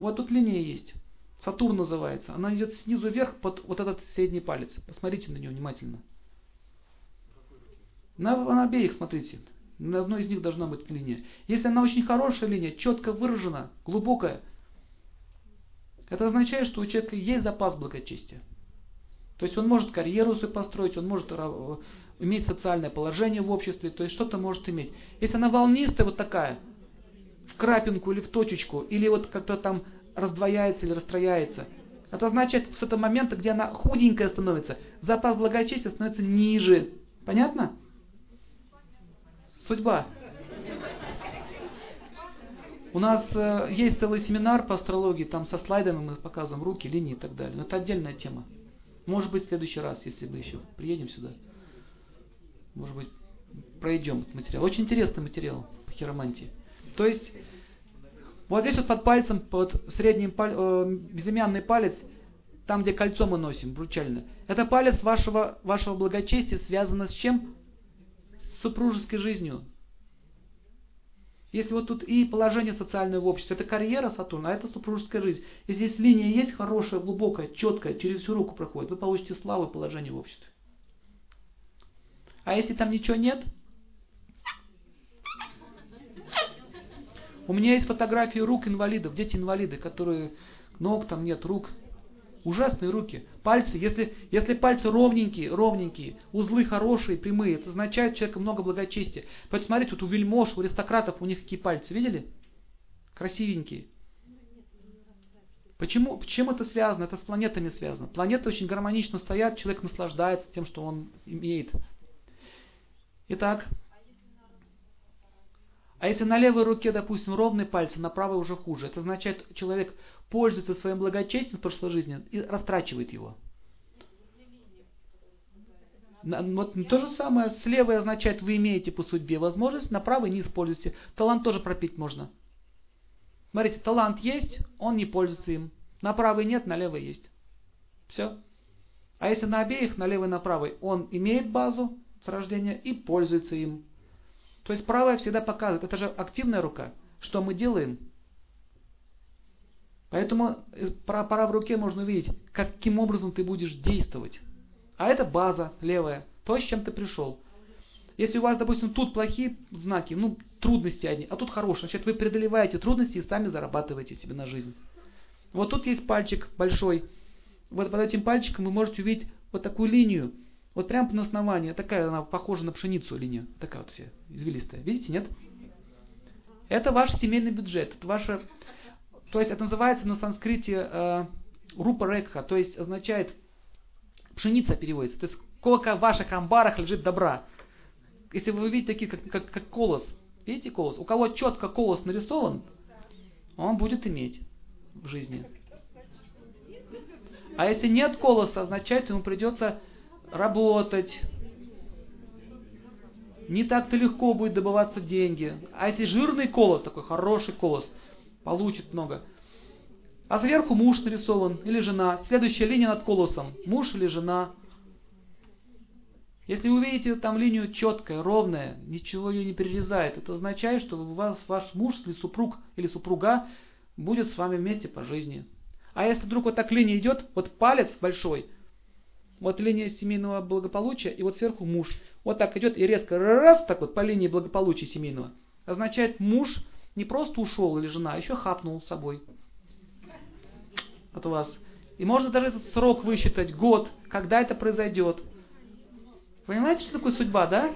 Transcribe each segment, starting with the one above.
Вот тут линия есть. Сатурн называется. Она идет снизу вверх под вот этот средний палец. Посмотрите на нее внимательно. На, на обеих смотрите. На одной из них должна быть линия. Если она очень хорошая линия, четко выражена, глубокая, это означает, что у человека есть запас благочестия. То есть он может карьеру свою построить, он может иметь социальное положение в обществе, то есть что-то может иметь. Если она волнистая вот такая, в крапинку или в точечку, или вот как-то там раздвояется или расстрояется, это значит, с этого момента, где она худенькая становится, запас благочестия становится ниже. Понятно? Судьба. У нас э, есть целый семинар по астрологии, там со слайдами мы показываем руки, линии и так далее. Но это отдельная тема. Может быть, в следующий раз, если мы еще приедем сюда, может быть, пройдем этот материал. Очень интересный материал по хиромантии. То есть, вот здесь вот под пальцем, под средним паль, э, безымянный палец, там, где кольцо мы носим, бручальное, это палец вашего, вашего благочестия связано с чем? С супружеской жизнью. Если вот тут и положение социальное в обществе, это карьера Сатурна, а это супружеская жизнь. И здесь линия есть хорошая, глубокая, четкая, через всю руку проходит, вы получите славу и положение в обществе. А если там ничего нет, у меня есть фотографии рук инвалидов, дети инвалиды, которые ног там нет, рук, Ужасные руки. Пальцы, если, если пальцы ровненькие, ровненькие, узлы хорошие, прямые, это означает у человека много благочестия. Поэтому смотрите, вот у вельмож, у аристократов у них какие пальцы, видели? Красивенькие. Почему, чем это связано? Это с планетами связано. Планеты очень гармонично стоят, человек наслаждается тем, что он имеет. Итак, а если на левой руке, допустим, ровные пальцы, на правой уже хуже, это означает, человек пользуется своим благочестием в прошлой жизни и растрачивает его. Вот то же самое с левой означает, вы имеете по судьбе возможность, на правой не используете. Талант тоже пропить можно. Смотрите, талант есть, он не пользуется им. На правой нет, на левой есть. Все. А если на обеих, на левой и на правой, он имеет базу с рождения и пользуется им. То есть правая всегда показывает, это же активная рука. Что мы делаем? Поэтому э, пора в руке можно увидеть, каким образом ты будешь действовать. А это база левая, то, с чем ты пришел. Если у вас, допустим, тут плохие знаки, ну, трудности одни, а тут хорошие, значит, вы преодолеваете трудности и сами зарабатываете себе на жизнь. Вот тут есть пальчик большой. Вот под этим пальчиком вы можете увидеть вот такую линию. Вот прямо на основании. Такая она похожа на пшеницу линия. Такая вот вся извилистая. Видите, нет? Это ваш семейный бюджет. Это ваша то есть это называется на санскрите э, рупа рекха, то есть означает пшеница переводится. То есть сколько в ваших амбарах лежит добра. Если вы видите такие, как, как, как колос, видите колос? У кого четко колос нарисован, он будет иметь в жизни. А если нет колоса, означает, ему придется работать. Не так-то легко будет добываться деньги. А если жирный колос, такой хороший колос – получит много. А сверху муж нарисован или жена. Следующая линия над колосом. Муж или жена. Если вы увидите там линию четкая, ровная, ничего ее не перерезает, это означает, что вас, ваш муж или супруг или супруга будет с вами вместе по жизни. А если вдруг вот так линия идет, вот палец большой, вот линия семейного благополучия, и вот сверху муж. Вот так идет и резко раз, так вот по линии благополучия семейного. Означает муж не просто ушел или жена, а еще хапнул с собой от вас. И можно даже этот срок высчитать, год, когда это произойдет. Понимаете, что такое судьба, да?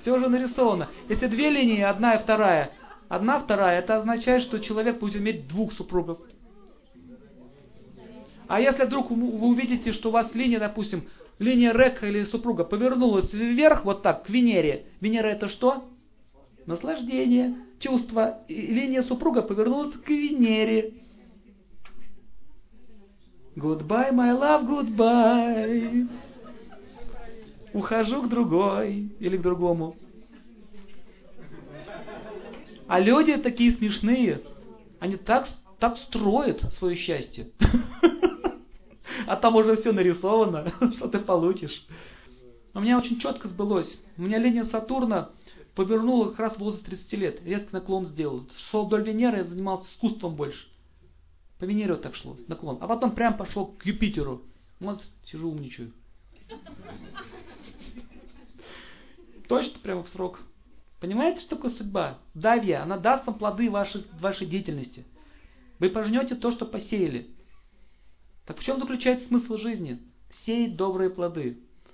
Все уже нарисовано. Если две линии, одна и вторая, одна, вторая, это означает, что человек будет иметь двух супругов. А если вдруг вы увидите, что у вас линия, допустим, линия река или супруга повернулась вверх, вот так, к Венере. Венера это что? Наслаждение чувство, и линия супруга повернулась к Венере. Goodbye, my love, goodbye. Ухожу к другой или к другому. А люди такие смешные. Они так, так строят свое счастье. А там уже все нарисовано, что ты получишь. У меня очень четко сбылось. У меня линия Сатурна повернула как раз в возраст 30 лет. Резкий наклон сделал. Шел вдоль Венеры, я занимался искусством больше. По Венере вот так шло, наклон. А потом прям пошло к Юпитеру. Вот, сижу умничаю. Точно прямо в срок. Понимаете, что такое судьба? Давья, она даст вам плоды вашей, вашей деятельности. Вы пожнете то, что посеяли. Так в чем заключается смысл жизни? Сеять добрые плоды.